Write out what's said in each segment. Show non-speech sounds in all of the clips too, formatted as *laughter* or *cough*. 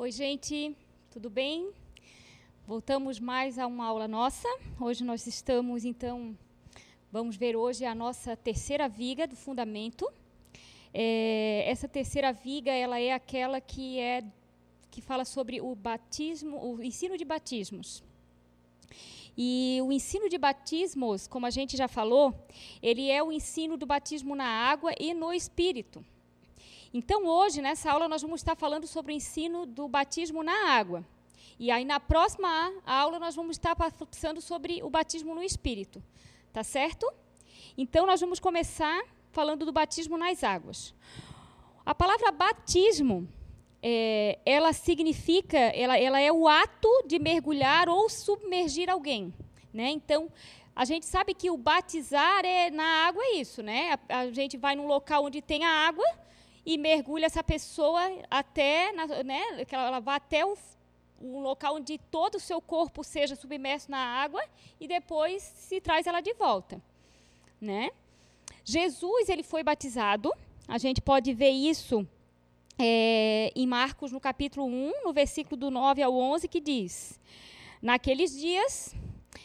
Oi, gente, tudo bem? Voltamos mais a uma aula nossa. Hoje nós estamos, então, vamos ver hoje a nossa terceira viga do fundamento. É, essa terceira viga, ela é aquela que é que fala sobre o batismo, o ensino de batismos. E o ensino de batismos, como a gente já falou, ele é o ensino do batismo na água e no Espírito. Então, hoje, nessa aula, nós vamos estar falando sobre o ensino do batismo na água. E aí, na próxima aula, nós vamos estar passando sobre o batismo no Espírito. Tá certo? Então, nós vamos começar falando do batismo nas águas. A palavra batismo, é, ela significa, ela, ela é o ato de mergulhar ou submergir alguém. Né? Então, a gente sabe que o batizar é na água é isso, né? A, a gente vai num local onde tem a água e mergulha essa pessoa até, né, que ela vá até o, um local onde todo o seu corpo seja submerso na água e depois se traz ela de volta, né? Jesus ele foi batizado, a gente pode ver isso é, em Marcos no capítulo 1, no versículo do 9 ao 11, que diz: Naqueles dias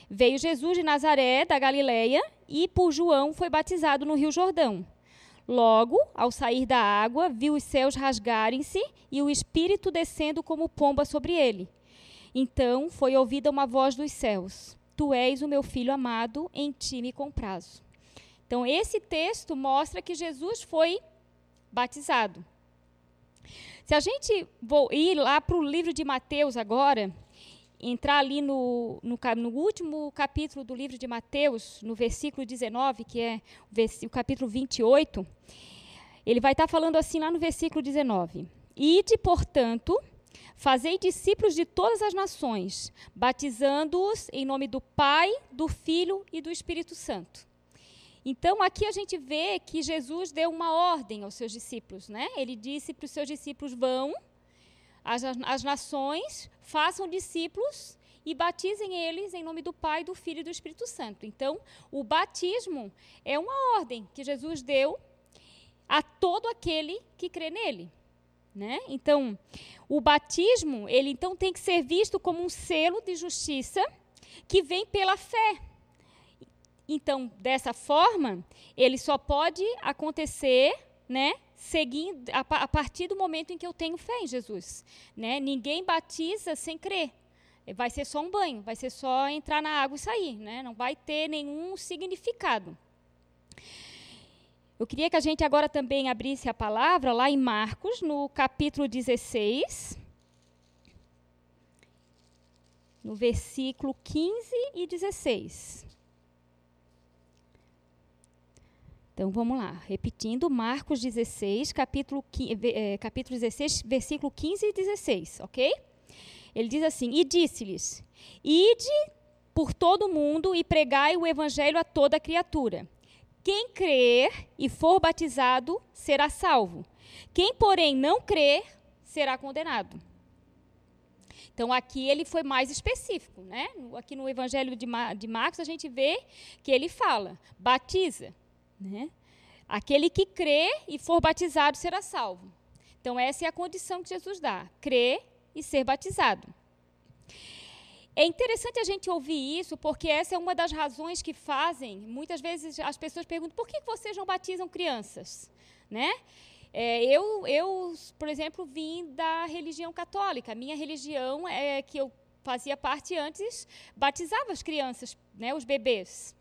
veio Jesus de Nazaré, da Galileia, e por João foi batizado no Rio Jordão. Logo, ao sair da água, viu os céus rasgarem-se e o Espírito descendo como pomba sobre ele. Então foi ouvida uma voz dos céus: Tu és o meu filho amado, em ti me comprazo. Então, esse texto mostra que Jesus foi batizado. Se a gente ir lá para o livro de Mateus agora, entrar ali no, no, no, último capítulo do livro de Mateus, no versículo 19, que é o, o capítulo 28, ele vai estar falando assim lá no versículo 19: Ide, portanto, fazei discípulos de todas as nações, batizando-os em nome do Pai, do Filho e do Espírito Santo. Então, aqui a gente vê que Jesus deu uma ordem aos seus discípulos, né? Ele disse para os seus discípulos: vão as, as nações, façam discípulos e batizem eles em nome do Pai, do Filho e do Espírito Santo. Então, o batismo é uma ordem que Jesus deu a todo aquele que crê nele. Né? Então, o batismo, ele então tem que ser visto como um selo de justiça que vem pela fé. Então, dessa forma, ele só pode acontecer, né, seguindo a, a, partir do momento em que eu tenho fé em Jesus. Né? Ninguém batiza sem crer. Vai ser só um banho, vai ser só entrar na água e sair, né? não vai ter nenhum significado. Eu queria que a gente agora também abrisse a palavra lá em Marcos, no capítulo 16, no versículo 15 e 16. Então vamos lá, repetindo, Marcos 16, capítulo, é, capítulo 16, versículo 15 e 16, ok? Ele diz assim: E disse-lhes: Ide por todo o mundo e pregai o evangelho a toda criatura. Quem crer e for batizado será salvo. Quem, porém, não crer será condenado. Então aqui ele foi mais específico, né? Aqui no Evangelho de, de Marcos a gente vê que ele fala: batiza. Né? Aquele que crê e for batizado será salvo. Então, essa é a condição que Jesus dá: crer e ser batizado. É interessante a gente ouvir isso, porque essa é uma das razões que fazem. Muitas vezes as pessoas perguntam por que vocês não batizam crianças, né? É, eu, eu, por exemplo, vim da religião católica. Minha religião é que eu fazia parte antes batizava as crianças, né, os bebês.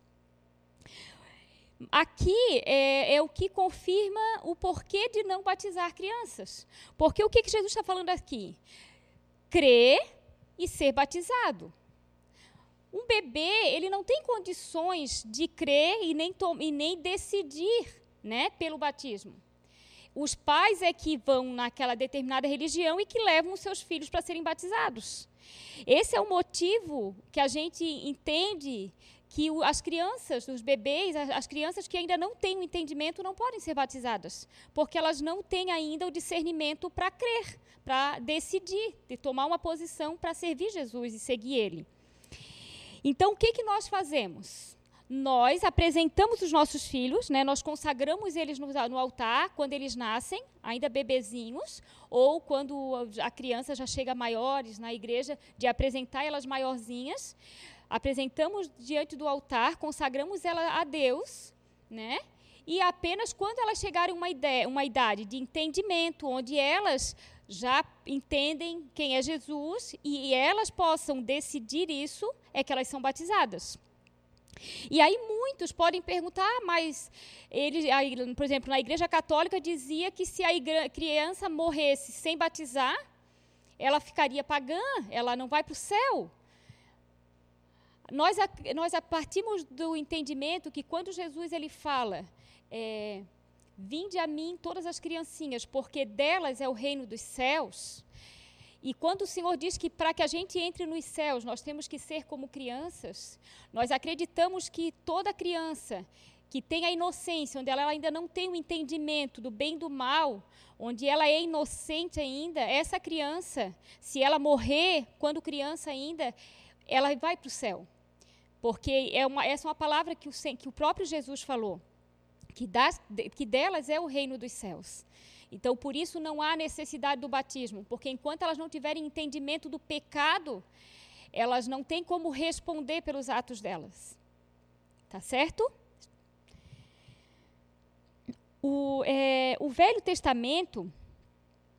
Aqui é, é, o que confirma o porquê de não batizar crianças. Porque o que, que Jesus está falando aqui? Crer e ser batizado. Um bebê, ele não tem condições de crer e nem, e nem decidir né, pelo batismo. Os pais é que vão naquela determinada religião e que levam os seus filhos para serem batizados. Esse é o motivo que a gente entende que as crianças, os bebês, as crianças que ainda não têm o entendimento não podem ser batizadas, porque elas não têm ainda o discernimento para crer, para decidir, de tomar uma posição para servir Jesus e seguir Ele. Então, o que, que nós fazemos? nós apresentamos os nossos filhos, né, nós consagramos eles no, no, altar quando eles nascem, ainda bebezinhos, ou quando a criança já chega maiores na igreja, de apresentar elas maiorzinhas. Apresentamos diante do altar, consagramos ela a Deus, né? E apenas quando elas chegarem uma ideia, uma idade de entendimento, onde elas já entendem quem é Jesus e elas possam decidir isso, é que elas são batizadas. E aí muitos podem perguntar, ah, mas ele, aí, por exemplo, na Igreja Católica dizia que se a criança morresse sem batizar, ela ficaria pagã, ela não vai para o céu. Nós, nós partimos do entendimento que quando Jesus ele fala, é, vinde a mim todas as criancinhas, porque delas é o reino dos céus, e quando o Senhor diz que para que a gente entre nos céus nós temos que ser como crianças, nós acreditamos que toda criança que tem a inocência, onde ela ainda não tem o entendimento do bem e do mal, onde ela é inocente ainda, essa criança, se ela morrer quando criança ainda, ela vai para o céu. Porque é uma, essa é uma palavra que o, que o próprio Jesus falou, que, das, que delas é o reino dos céus. Então, por isso não há necessidade do batismo, porque enquanto elas não tiverem entendimento do pecado, elas não têm como responder pelos atos delas. Tá certo? O, é, o Velho Testamento,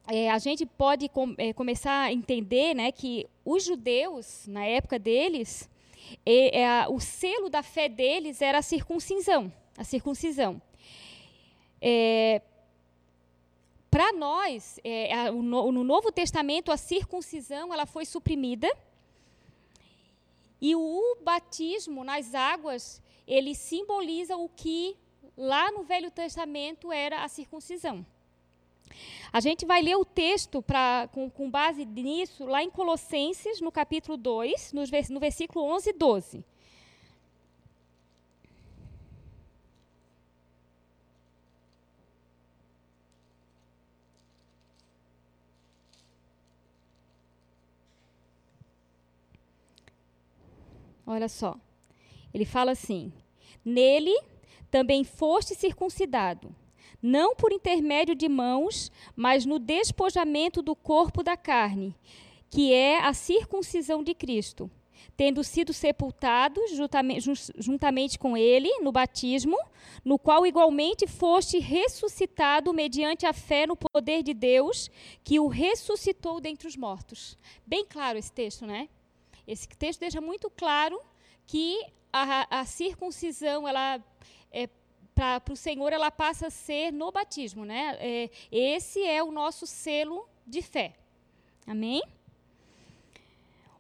é, a gente pode com, é, começar a entender né, que os judeus, na época deles, é, o selo da fé deles era a circuncisão. A circuncisão. É, para nós, é, no, no Novo Testamento, a circuncisão ela foi suprimida e o batismo nas águas ele simboliza o que lá no Velho Testamento era a circuncisão. A gente vai ler o texto pra, com, com, base nisso lá em Colossenses, no capítulo 2, no, no versículo 11 e 12. Olha só. Ele fala assim: Nele também foste circuncidado, não por intermédio de mãos, mas no despojamento do corpo da carne, que é a circuncisão de Cristo, tendo sido sepultados juntamente com ele no batismo, no qual igualmente foste ressuscitado mediante a fé no poder de Deus, que o ressuscitou dentre os mortos. Bem claro esse texto, né? Esse texto deixa muito claro que a, a circuncisão, ela é, para o Senhor, ela passa a ser no batismo, né? É, esse é o nosso selo de fé. Amém?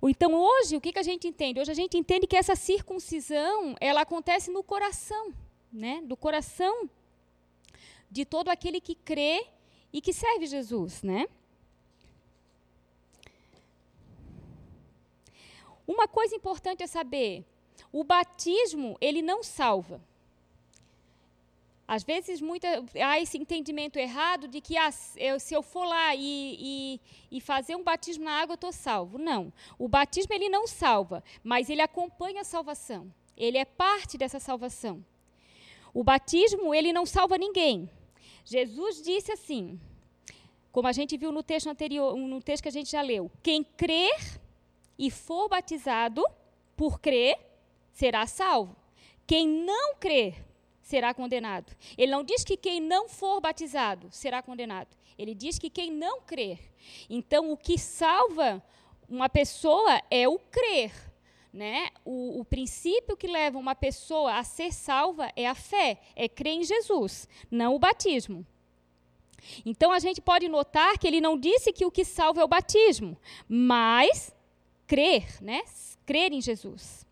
Então, hoje, o que, que a gente entende? Hoje a gente entende que essa circuncisão, ela acontece no coração, né? Do coração de todo aquele que crê e que serve Jesus, né? Uma coisa importante é saber, o batismo, ele não salva. Às vezes muita, há esse entendimento errado de que ah, se eu for lá e, e, e fazer um batismo na água, eu estou salvo. Não. O batismo ele não salva, mas ele acompanha a salvação. Ele é parte dessa salvação. O batismo ele não salva ninguém. Jesus disse assim, como a gente viu no texto anterior, no texto que a gente já leu: quem crer e for batizado por crer, será salvo. Quem não crer será condenado. Ele não diz que quem não for batizado será condenado. Ele diz que quem não crer. Então, o que salva uma pessoa é o crer. Né? O, o, princípio que leva uma pessoa a ser salva é a fé, é crer em Jesus, não o batismo. Então a gente pode notar que ele não disse que o que salva é o batismo, mas crer, né? Crer em Jesus.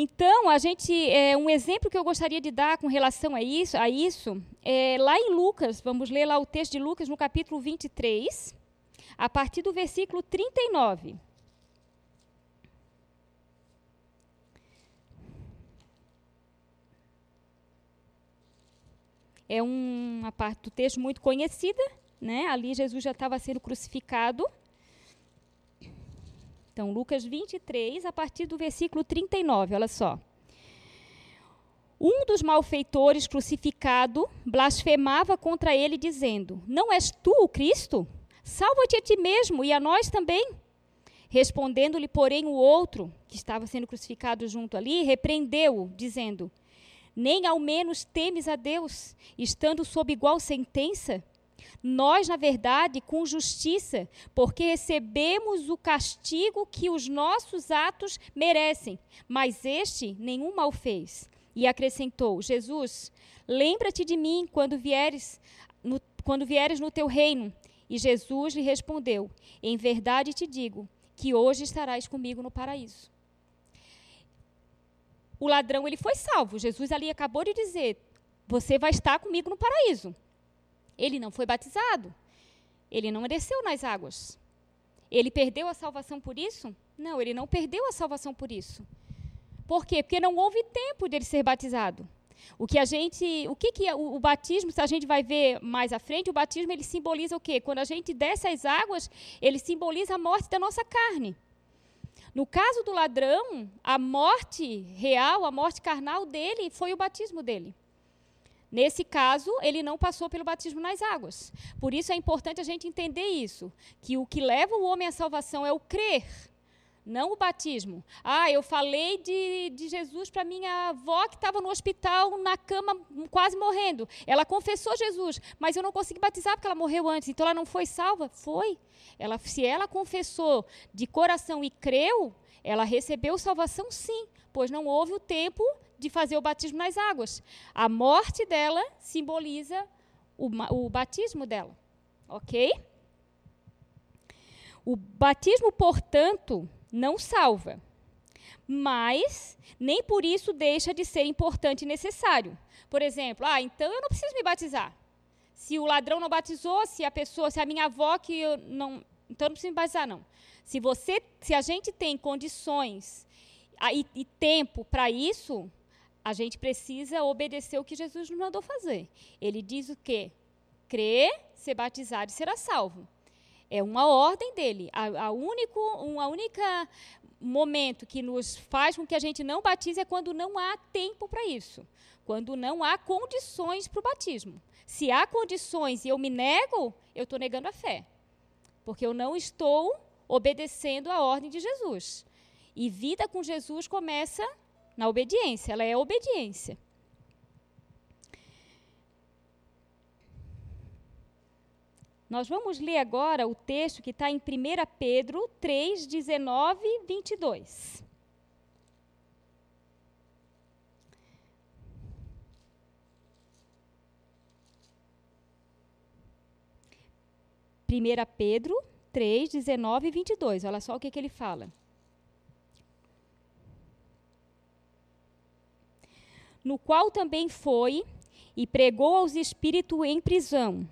Então, a gente, é, um exemplo que eu gostaria de dar com relação a isso, a isso é lá em Lucas, vamos ler lá o texto de Lucas no capítulo 23, a partir do versículo 39. É uma parte do texto muito conhecida, né? Ali Jesus já estava sendo crucificado. Então, Lucas 23, a partir do versículo 39, olha só. Um dos malfeitores crucificado blasfemava contra ele, dizendo: Não és tu o Cristo? Salva-te a ti mesmo e a nós também. Respondendo-lhe, porém, o outro, que estava sendo crucificado junto ali, repreendeu-o, dizendo: Nem ao menos temes a Deus, estando sob igual sentença? Nós, na verdade, com justiça, porque recebemos o castigo que os nossos atos merecem, mas este nenhum mal fez. E acrescentou: Jesus, lembra-te de mim quando vieres no, quando vieres no teu reino. E Jesus lhe respondeu: Em verdade te digo que hoje estarás comigo no paraíso. O ladrão ele foi salvo. Jesus ali acabou de dizer: Você vai estar comigo no paraíso. Ele não foi batizado. Ele não desceu nas águas. Ele perdeu a salvação por isso? Não, ele não perdeu a salvação por isso. Por quê? Porque não houve tempo de ele ser batizado. O que a gente, o que, que é o, o, batismo, se a gente vai ver mais à frente, o batismo ele simboliza o quê? Quando a gente desce as águas, ele simboliza a morte da nossa carne. No caso do ladrão, a morte real, a morte carnal dele foi o batismo dele. Nesse caso, ele não passou pelo batismo nas águas. Por isso é importante a gente entender isso, que o que leva o homem à salvação é o crer não o batismo. Ah, eu falei de, de Jesus para minha avó que estava no hospital, na cama, quase morrendo. Ela confessou Jesus, mas eu não consegui batizar porque ela morreu antes. Então ela não foi salva? Foi. Ela, se ela confessou de coração e creu, ela recebeu salvação sim, pois não houve o tempo de fazer o batismo nas águas. A morte dela simboliza o, o batismo dela. Ok? O batismo, portanto, não salva. Mas nem por isso deixa de ser importante e necessário. Por exemplo, ah, então eu não preciso me batizar. Se o ladrão não batizou, se a pessoa, se a minha avó que eu não, então eu não preciso me batizar não. Se você, se a gente tem condições a, e, e tempo para isso, a gente precisa obedecer o que Jesus nos mandou fazer. Ele diz o quê? Crer, ser batizado e será salvo. É uma ordem dele. A, a único, uma única momento que nos faz com que a gente não batize é quando não há tempo para isso, quando não há condições para o batismo. Se há condições e eu me nego, eu estou negando a fé, porque eu não estou obedecendo a ordem de Jesus. E vida com Jesus começa na obediência, ela é obediência. Nós vamos ler agora o texto que está em 1 Pedro 3, 19 e 22. Primeira Pedro 3, 19 e 22. Olha só o que, que ele fala. No qual também foi e pregou aos espíritos em prisão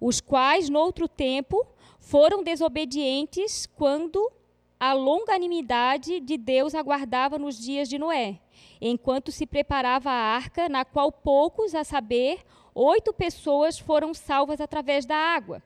os quais, noutro tempo, foram desobedientes quando a longanimidade de Deus aguardava nos dias de Noé, enquanto se preparava a arca, na qual poucos, a saber, oito pessoas foram salvas através da água,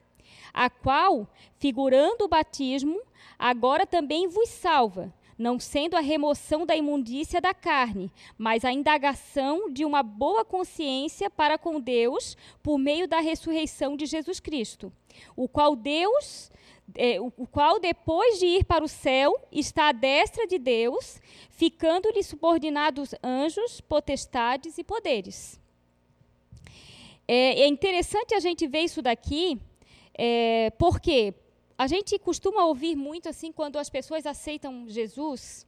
a qual, figurando o batismo, agora também vos salva, não sendo a remoção da imundícia da carne, mas a indagação de uma boa consciência para com Deus por meio da ressurreição de Jesus Cristo, o qual Deus é, o qual, depois de ir para o céu, está à destra de Deus, ficando-lhe subordinados anjos, potestades e poderes. É, é interessante a gente ver isso daqui, é, porque a gente costuma ouvir muito assim quando as pessoas aceitam Jesus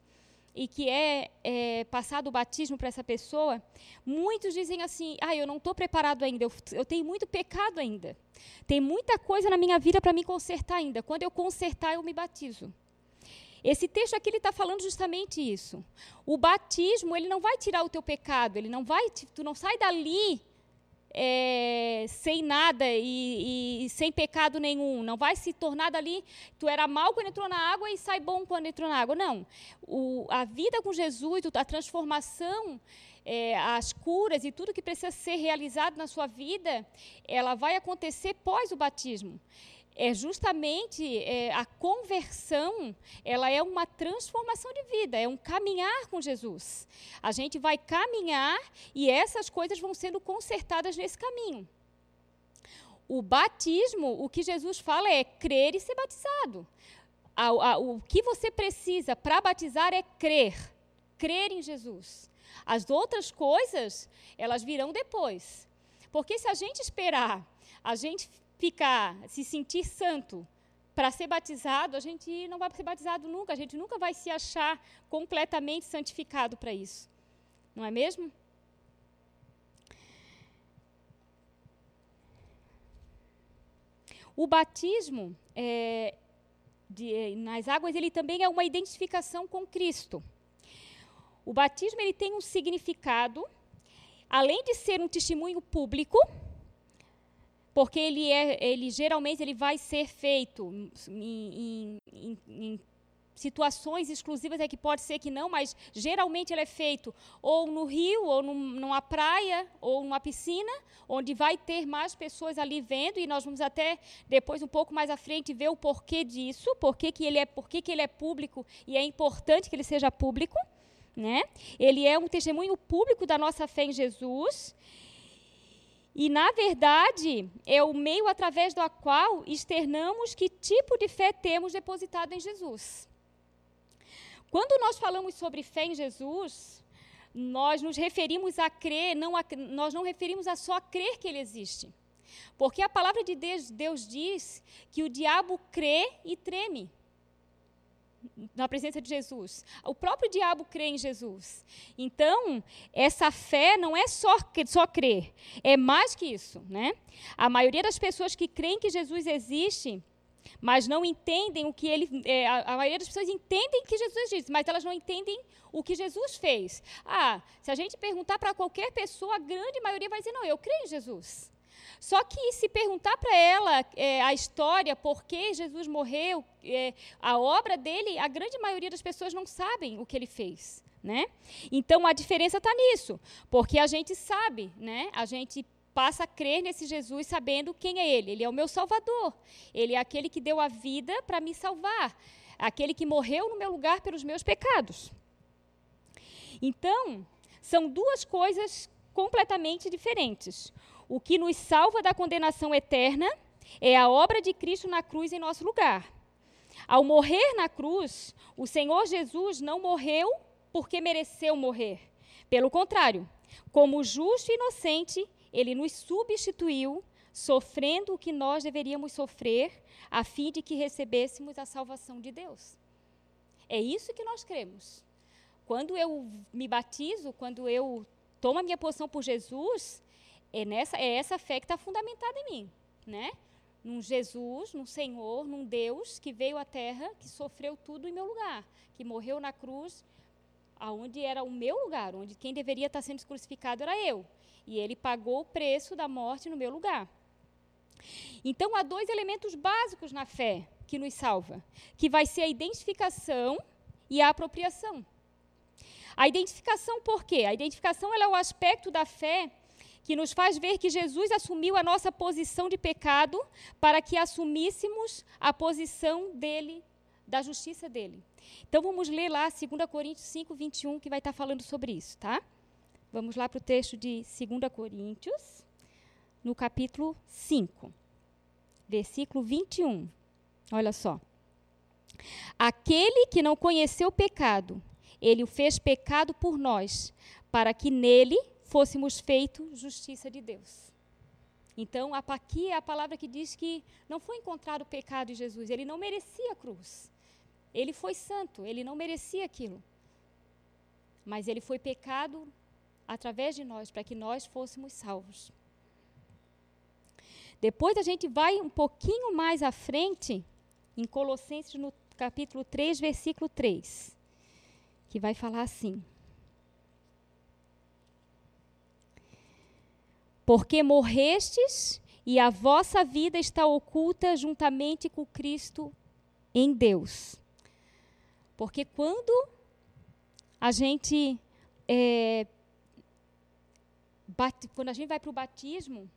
e que é, é passado o batismo para essa pessoa, muitos dizem assim: ah, eu não estou preparado ainda, eu, eu, tenho muito pecado ainda, tem muita coisa na minha vida para me consertar ainda. Quando eu consertar, eu me batizo. Esse texto aqui está falando justamente isso. O batismo ele não vai tirar o teu pecado, ele não vai, tu não sai dali é, sem nada e, e, sem pecado nenhum. Não vai se tornar dali, tu era mal quando entrou na água e sai bom quando entrou na água. Não. O, a vida com Jesus, a transformação, é, as curas e tudo que precisa ser realizado na sua vida, ela vai acontecer pós o batismo. É justamente é, a conversão, ela é uma transformação de vida, é um caminhar com Jesus. A gente vai caminhar e essas coisas vão sendo consertadas nesse caminho. O batismo, o que Jesus fala é crer e ser batizado. A, a, o que você precisa para batizar é crer, crer em Jesus. As outras coisas, elas virão depois. Porque se a gente esperar, a gente ficar, se sentir santo para ser batizado, a gente não vai ser batizado nunca, a gente nunca vai se achar completamente santificado para isso. Não é mesmo? O batismo é, de, nas águas ele também é uma identificação com Cristo. O batismo ele tem um significado, além de ser um testemunho público, porque ele é, ele geralmente ele vai ser feito em, em, em situações exclusivas é que pode ser que não, mas geralmente ele é feito ou no rio, ou num, numa praia, ou numa piscina, onde vai ter mais pessoas ali vendo, e nós vamos até depois, um pouco mais à frente, ver o porquê disso, porquê que ele é, porquê que ele é público e é importante que ele seja público. Né? Ele é um testemunho público da nossa fé em Jesus. E, na verdade, é o meio através do qual externamos que tipo de fé temos depositado em Jesus. Quando nós falamos sobre fé em Jesus, nós nos referimos a crer, não a, nós não referimos a só crer que ele existe. Porque a palavra de Deus, Deus diz que o diabo crê e treme na presença de Jesus. O próprio diabo crê em Jesus. Então, essa fé não é só, só crer, é mais que isso. Né? A maioria das pessoas que creem que Jesus existe mas não entendem o que ele. É, a, maioria das pessoas entendem que Jesus disse, mas elas não entendem o que Jesus fez. Ah, se a gente perguntar para qualquer pessoa, a grande maioria vai dizer: não, eu creio em Jesus. Só que se perguntar para ela é, a história, por que Jesus morreu, é, a obra dele, a grande maioria das pessoas não sabem o que ele fez. Né? Então a diferença está nisso, porque a gente sabe, né? a gente passa a crer nesse Jesus sabendo quem é ele. Ele é o meu Salvador. Ele é aquele que deu a vida para me salvar. Aquele que morreu no meu lugar pelos meus pecados. Então, são duas coisas completamente diferentes. O que nos salva da condenação eterna é a obra de Cristo na cruz em nosso lugar. Ao morrer na cruz, o Senhor Jesus não morreu porque mereceu morrer. Pelo contrário, como justo e inocente, ele nos substituiu, sofrendo o que nós deveríamos sofrer, a fim de que recebêssemos a salvação de Deus. É isso que nós cremos. Quando eu me batizo, quando eu tomo a minha posição por Jesus, é, nessa, é essa fé que está fundamentada em mim, né? Num Jesus, num Senhor, num Deus que veio à Terra, que sofreu tudo em meu lugar, que morreu na cruz, aonde era o meu lugar, onde quem deveria estar sendo crucificado era eu. E ele pagou o preço da morte no meu lugar. Então, há dois elementos básicos na fé que nos salva, que vai ser a identificação e a apropriação. A identificação por quê? A identificação é o aspecto da fé que nos faz ver que Jesus assumiu a nossa posição de pecado para que assumíssemos a posição dele, da justiça dele. Então vamos ler lá 2 Coríntios 5, 21, que vai estar falando sobre isso, tá? Vamos lá para o texto de 2 Coríntios, no capítulo 5, versículo 21. Olha só. Aquele que não conheceu o pecado, ele o fez pecado por nós, para que nele fôssemos feitos justiça de Deus. Então, aqui é a palavra que diz que não foi encontrado o pecado em Jesus, ele não merecia a cruz. Ele foi santo, ele não merecia aquilo. Mas ele foi pecado através de nós, para que nós fôssemos salvos. Depois a gente vai um pouquinho mais à frente, em Colossenses, no capítulo 3, versículo 3, que vai falar assim: Porque morrestes e a vossa vida está oculta juntamente com Cristo em Deus. Porque quando a gente é, quando a gente vai para o batismo,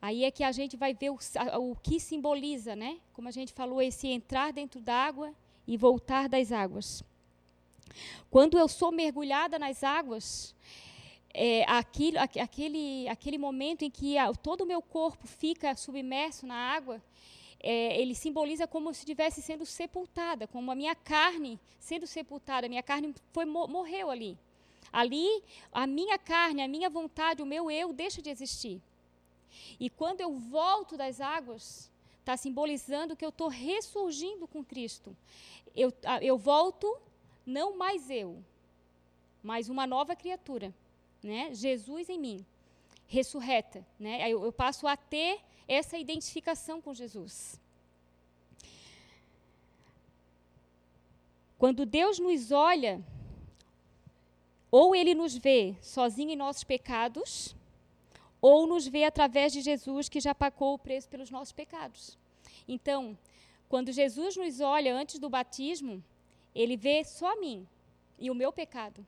Aí é que a gente vai ver o, o que simboliza, né? Como a gente falou, esse entrar dentro d'água e voltar das águas. Quando eu sou mergulhada nas águas, é, aquilo, aquele, aquele momento em que todo o meu corpo fica submerso na água, é, ele simboliza como se estivesse sendo sepultada, como a minha carne sendo sepultada, a minha carne foi, morreu ali. Ali, a minha carne, a minha vontade, o meu eu deixa de existir. E quando eu volto das águas, está simbolizando que eu estou ressurgindo com Cristo. Eu, eu volto, não mais eu, mas uma nova criatura, né? Jesus em mim, ressurreta. Né? Eu, eu passo a ter essa identificação com Jesus. Quando Deus nos olha, ou Ele nos vê sozinho em nossos pecados, ou nos vê através de Jesus que já pagou o preço pelos nossos pecados. Então, quando Jesus nos olha antes do batismo, ele vê só a mim e o meu pecado.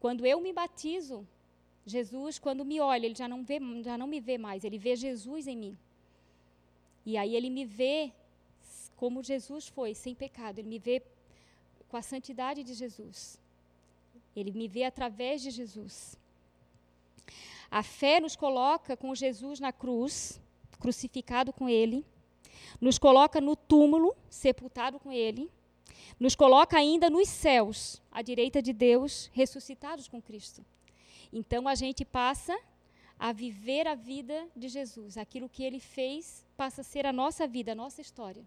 Quando eu me batizo, Jesus, quando me olha, ele já não, vê, já não me vê mais, ele vê Jesus em mim. E aí ele me vê como Jesus foi, sem pecado. Ele me vê com a santidade de Jesus. Ele me vê através de Jesus. A fé nos coloca com Jesus na cruz, crucificado com ele, nos coloca no túmulo, sepultado com ele, nos coloca ainda nos céus, à direita de Deus, ressuscitados com Cristo. Então a gente passa a viver a vida de Jesus. Aquilo que ele fez passa a ser a nossa vida, a nossa história.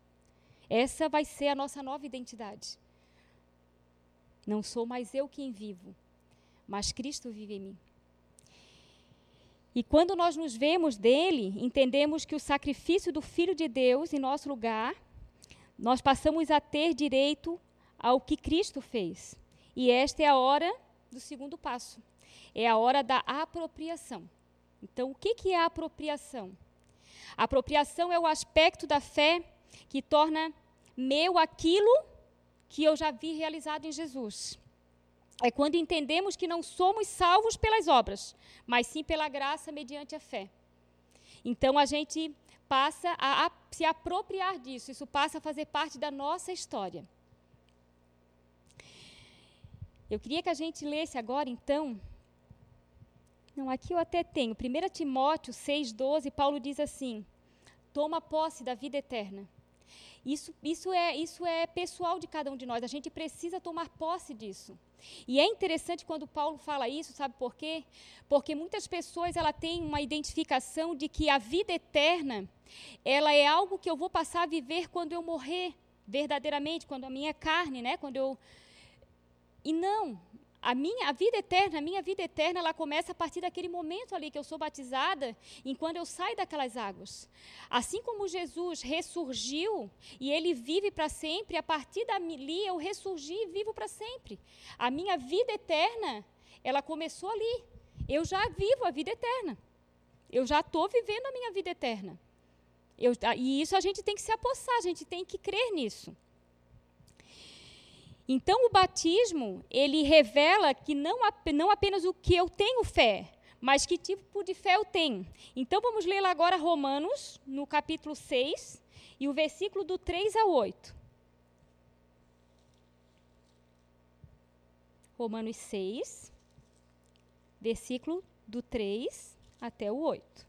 Essa vai ser a nossa nova identidade. Não sou mais eu quem vivo, mas Cristo vive em mim. E quando nós nos vemos dele, entendemos que o sacrifício do Filho de Deus em nosso lugar, nós passamos a ter direito ao que Cristo fez. E esta é a hora do segundo passo. É a hora da apropriação. Então, o que, é a apropriação? A apropriação é o aspecto da fé que torna meu aquilo que eu já vi realizado em Jesus é quando entendemos que não somos salvos pelas obras, mas sim pela graça mediante a fé. Então a gente passa a, se apropriar disso, isso passa a fazer parte da nossa história. Eu queria que a gente lesse agora, então. Não, aqui eu até tenho. 1 Timóteo 6,12, Paulo diz assim: Toma posse da vida eterna. Isso, isso, é, isso é pessoal de cada um de nós, a gente precisa tomar posse disso. E é interessante quando Paulo fala isso, sabe por quê? Porque muitas pessoas ela têm uma identificação de que a vida eterna, ela é algo que eu vou passar a viver quando eu morrer, verdadeiramente, quando a minha carne, né, quando eu E não, a minha a vida eterna, a minha vida eterna, ela começa a partir daquele momento ali que eu sou batizada, enquanto eu saio daquelas águas. Assim como Jesus ressurgiu e ele vive para sempre, a partir dali eu ressurgi e vivo para sempre. A minha vida eterna, ela começou ali. Eu já vivo a vida eterna. Eu já estou vivendo a minha vida eterna. Eu, e isso a gente tem que se apossar, a gente tem que crer nisso. Então, o batismo, ele revela que não, não apenas o que eu tenho fé, mas que tipo de fé eu tenho. Então, vamos ler lá agora Romanos, no capítulo 6, e o versículo do 3 ao 8. Romanos 6, versículo do 3 até o 8.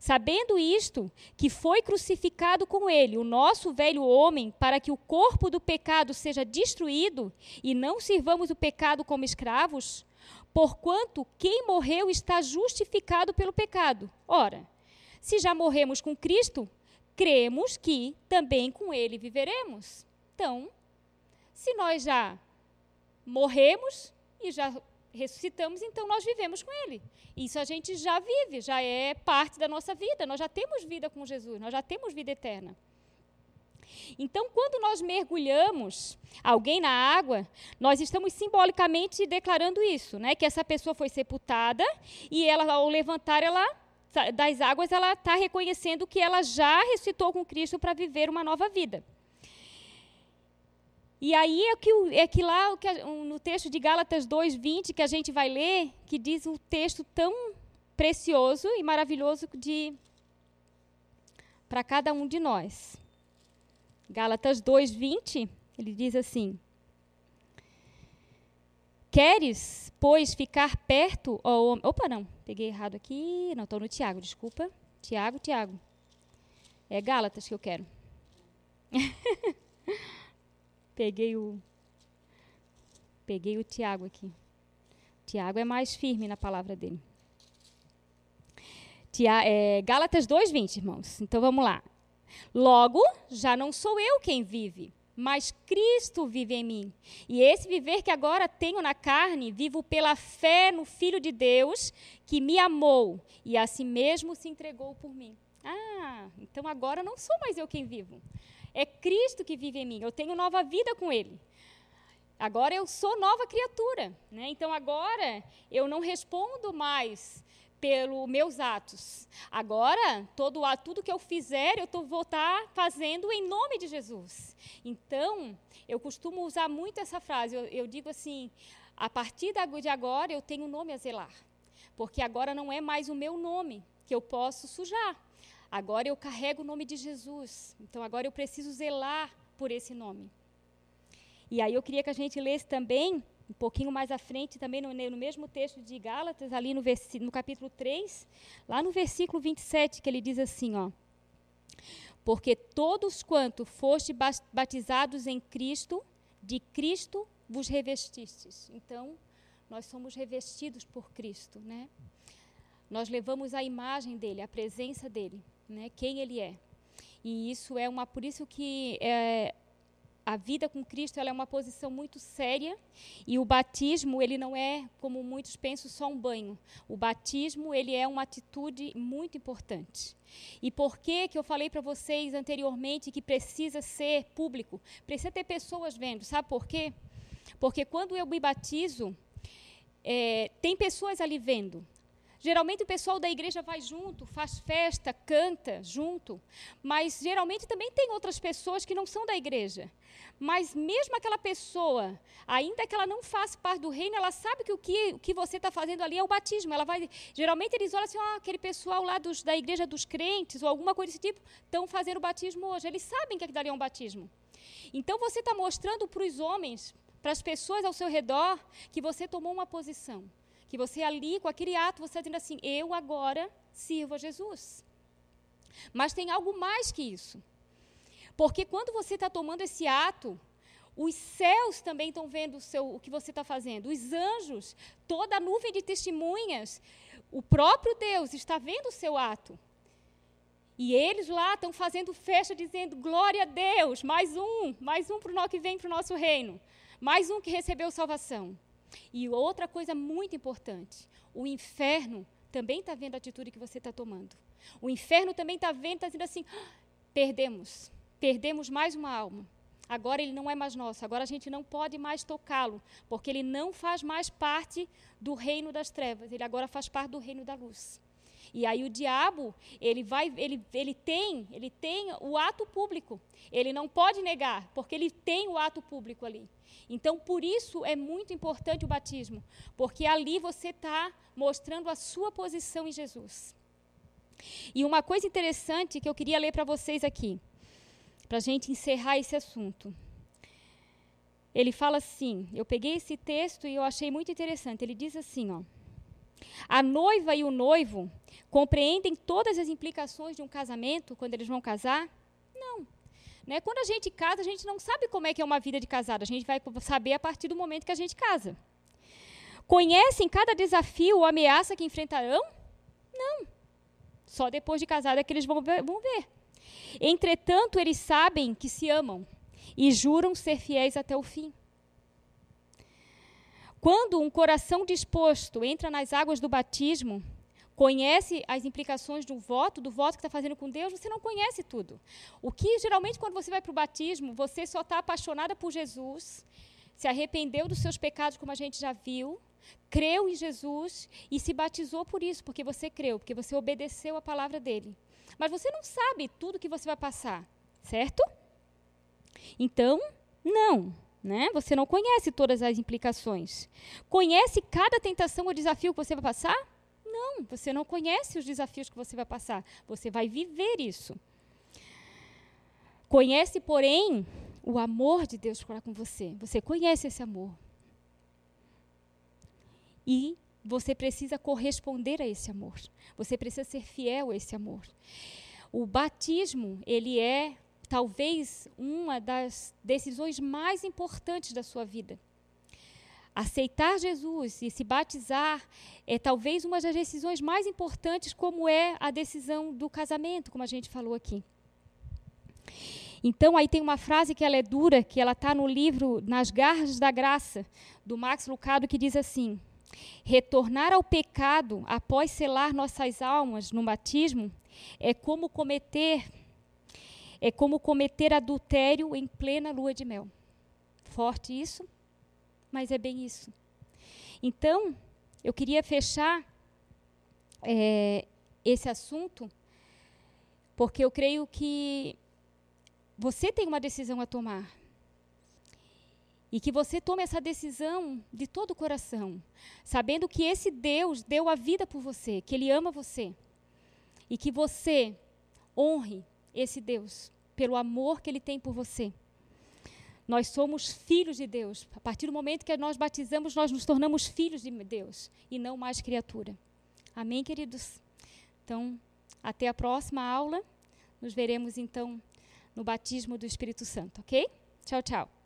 Sabendo isto, que foi crucificado com ele o nosso velho homem, para que o corpo do pecado seja destruído e não sirvamos o pecado como escravos, porquanto quem morreu está justificado pelo pecado. Ora, se já morremos com Cristo, cremos que também com ele viveremos. Então, se nós já morremos e já ressuscitamos, então nós vivemos com Ele. Isso a gente já vive, já é parte da nossa vida. Nós já temos vida com Jesus, nós já temos vida eterna. Então, quando nós mergulhamos alguém na água, nós estamos simbolicamente declarando isso, né? Que essa pessoa foi sepultada e ela, ao levantar ela das águas, ela está reconhecendo que ela já ressuscitou com Cristo para viver uma nova vida. E aí é que, é que lá no texto de Gálatas 2:20 que a gente vai ler, que diz um texto tão precioso e maravilhoso de para cada um de nós. Gálatas 2:20, ele diz assim: Queres, pois, ficar perto homem. Opa, não, peguei errado aqui. Não, estou no Tiago, desculpa. Tiago, Tiago. É Gálatas que eu quero. *laughs* peguei o peguei o Tiago aqui. Tiago é mais firme na palavra dele. Tia, é, Gálatas 2:20, irmãos. Então vamos lá. Logo, já não sou eu quem vive, mas Cristo vive em mim. E esse viver que agora tenho na carne, vivo pela fé no Filho de Deus, que me amou e a si mesmo se entregou por mim. Ah, então agora não sou mais eu quem vivo, é Cristo que vive em mim. Eu tenho nova vida com Ele. Agora eu sou nova criatura. Né? Então agora eu não respondo mais pelos meus atos. Agora, todo ato, tudo que eu fizer, eu tô, vou estar tá fazendo em nome de Jesus. Então, eu costumo usar muito essa frase. Eu, eu digo assim: a partir de agora, eu tenho nome a zelar. Porque agora não é mais o meu nome que eu posso sujar. Agora eu carrego o nome de Jesus. Então agora eu preciso zelar por esse nome. E aí eu queria que a gente lesse também, um pouquinho mais à frente, também no, no mesmo texto de Gálatas, ali no, no capítulo 3, lá no versículo 27, que ele diz assim, ó. Porque todos quanto foste batizados em Cristo, de Cristo vos revestistes. Então, nós somos revestidos por Cristo, né? Nós levamos a imagem dele, a presença dele né, quem ele é. E isso é uma, por isso que é, a vida com Cristo ela é uma posição muito séria e o batismo ele não é como muitos pensam só um banho. O batismo ele é uma atitude muito importante. E por que que eu falei para vocês anteriormente que precisa ser público? Precisa ter pessoas vendo. Sabe por quê? Porque quando eu me batizo é, tem pessoas ali vendo. Geralmente o pessoal da igreja vai junto, faz festa, canta junto, mas geralmente também tem outras pessoas que não são da igreja. Mas mesmo aquela pessoa, ainda que ela não faça parte do reino, ela sabe que o que, o que você está fazendo ali é o batismo. Ela vai, geralmente eles olham assim, oh, aquele pessoal lá dos, da igreja dos crentes ou alguma coisa desse tipo estão fazendo o batismo hoje. Eles sabem que aquilo ali é um batismo. Então você está mostrando para os homens, para as pessoas ao seu redor, que você tomou uma posição que você ali, com aquele ato, você está dizendo assim: eu agora sirvo a Jesus. Mas tem algo mais que isso. Porque quando você está tomando esse ato, os céus também estão vendo o, seu, o que você está fazendo. Os anjos, toda a nuvem de testemunhas, o próprio Deus está vendo o seu ato. E eles lá estão fazendo festa, dizendo: glória a Deus, mais um, mais um para o que vem para o nosso reino, mais um que recebeu salvação. E outra coisa muito importante: o inferno também está vendo a atitude que você está tomando. O inferno também está vendo, está dizendo assim: ah, perdemos, perdemos mais uma alma. Agora ele não é mais nosso, agora a gente não pode mais tocá-lo, porque ele não faz mais parte do reino das trevas, ele agora faz parte do reino da luz. E aí o diabo, ele vai, ele, ele tem, ele tem o ato público. Ele não pode negar, porque ele tem o ato público ali. Então, por isso é muito importante o batismo, porque ali você está mostrando a sua posição em Jesus. E uma coisa interessante que eu queria ler para vocês aqui, para a gente encerrar esse assunto. Ele fala assim: eu peguei esse texto e eu achei muito interessante. Ele diz assim, ó. A noiva e o noivo compreendem todas as implicações de um casamento quando eles vão casar? Não. Né? Quando a gente casa, a gente não sabe como é que é uma vida de casado. A gente vai saber a partir do momento que a gente casa. Conhecem cada desafio ou ameaça que enfrentarão? Não. Só depois de casado é que eles vão ver. Vão ver. Entretanto, eles sabem que se amam e juram ser fiéis até o fim. Quando um coração disposto entra nas águas do batismo, conhece as implicações do voto, do voto que está fazendo com Deus, você não conhece tudo. O que geralmente quando você vai para o batismo, você só está apaixonada por Jesus, se arrependeu dos seus pecados, como a gente já viu, creu em Jesus e se batizou por isso, porque você creu, porque você obedeceu a palavra dele. Mas você não sabe tudo que você vai passar, certo? Então, não. Né? Você não conhece todas as implicações. Conhece cada tentação ou desafio que você vai passar? Não, você não conhece os desafios que você vai passar. Você vai viver isso. Conhece, porém, o amor de Deus para com você. Você conhece esse amor. E você precisa corresponder a esse amor. Você precisa ser fiel a esse amor. O batismo, ele é talvez uma das decisões mais importantes da sua vida. Aceitar Jesus e se batizar é talvez uma das decisões mais importantes, como é a decisão do casamento, como a gente falou aqui. Então, aí tem uma frase que ela é dura, que ela está no livro Nas Garras da Graça, do Max Lucado, que diz assim: Retornar ao pecado após selar nossas almas no batismo é como cometer é como cometer adultério em plena lua de mel. Forte isso, mas é bem isso. Então, eu queria fechar é, esse assunto, porque eu creio que você tem uma decisão a tomar. E que você tome essa decisão de todo o coração, sabendo que esse Deus deu a vida por você, que Ele ama você. E que você honre esse Deus pelo amor que Ele tem por você. Nós somos filhos de Deus. A partir do momento que nós batizamos, nós nos tornamos filhos de Deus e não mais criatura. Amém, queridos? Então, até a próxima aula. Nos veremos então no batismo do Espírito Santo, ok? Tchau, tchau.